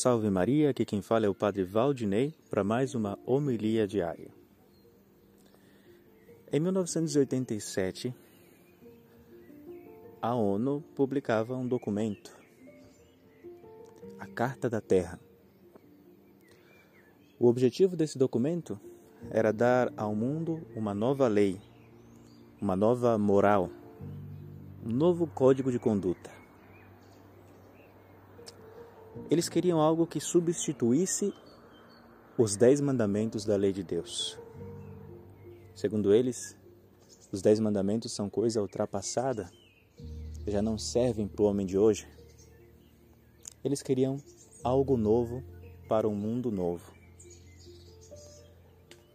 Salve Maria, aqui quem fala é o Padre Valdinei para mais uma homilia diária. Em 1987, a ONU publicava um documento, a Carta da Terra. O objetivo desse documento era dar ao mundo uma nova lei, uma nova moral, um novo código de conduta. Eles queriam algo que substituísse os dez mandamentos da lei de Deus. Segundo eles, os dez mandamentos são coisa ultrapassada, já não servem para o homem de hoje. Eles queriam algo novo para um mundo novo.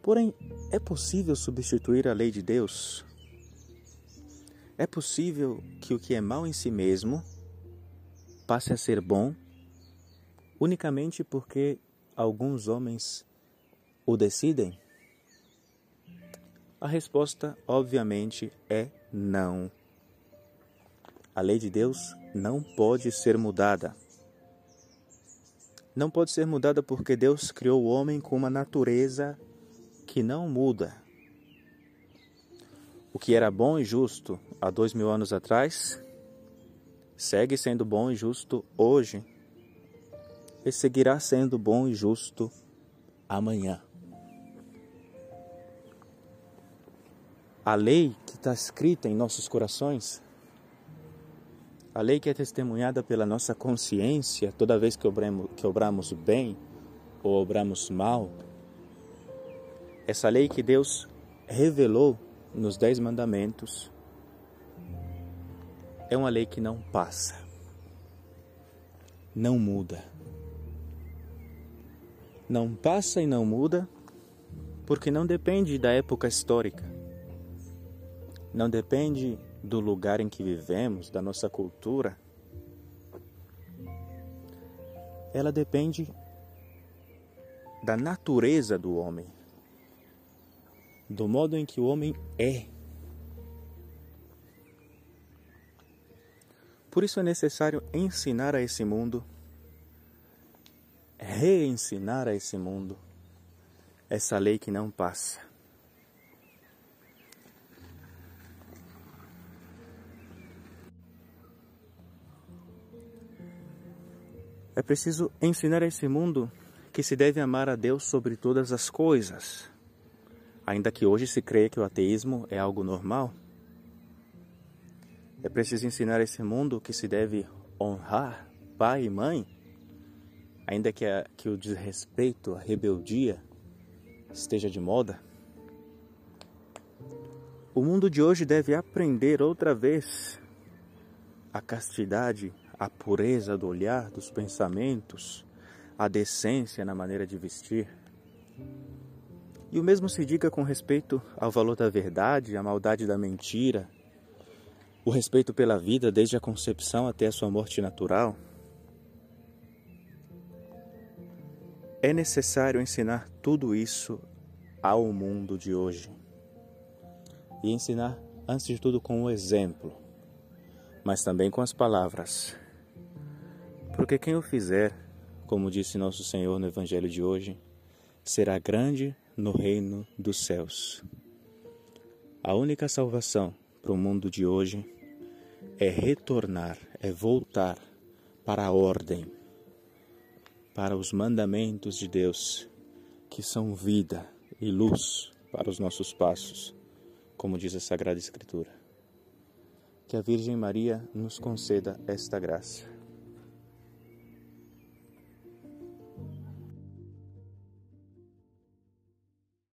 Porém, é possível substituir a lei de Deus? É possível que o que é mal em si mesmo passe a ser bom unicamente porque alguns homens o decidem? A resposta, obviamente, é não. A lei de Deus não pode ser mudada. Não pode ser mudada porque Deus criou o homem com uma natureza que não muda. O que era bom e justo há dois mil anos atrás segue sendo bom e justo hoje e seguirá sendo bom e justo amanhã. A lei que está escrita em nossos corações, a lei que é testemunhada pela nossa consciência toda vez que obramos, que obramos bem ou obramos mal, essa lei que Deus revelou nos Dez Mandamentos, é uma lei que não passa, não muda não passa e não muda, porque não depende da época histórica, não depende do lugar em que vivemos, da nossa cultura. Ela depende da natureza do homem, do modo em que o homem é. Por isso é necessário ensinar a esse mundo reensinar a esse mundo essa lei que não passa. É preciso ensinar a esse mundo que se deve amar a Deus sobre todas as coisas. Ainda que hoje se creia que o ateísmo é algo normal, é preciso ensinar a esse mundo que se deve honrar pai e mãe ainda que, a, que o desrespeito, a rebeldia esteja de moda, o mundo de hoje deve aprender outra vez a castidade, a pureza do olhar, dos pensamentos, a decência na maneira de vestir. E o mesmo se diga com respeito ao valor da verdade, a maldade da mentira, o respeito pela vida desde a concepção até a sua morte natural. É necessário ensinar tudo isso ao mundo de hoje. E ensinar, antes de tudo, com o exemplo, mas também com as palavras. Porque quem o fizer, como disse nosso Senhor no Evangelho de hoje, será grande no reino dos céus. A única salvação para o mundo de hoje é retornar, é voltar para a ordem para os mandamentos de Deus, que são vida e luz para os nossos passos, como diz a Sagrada Escritura. Que a Virgem Maria nos conceda esta graça.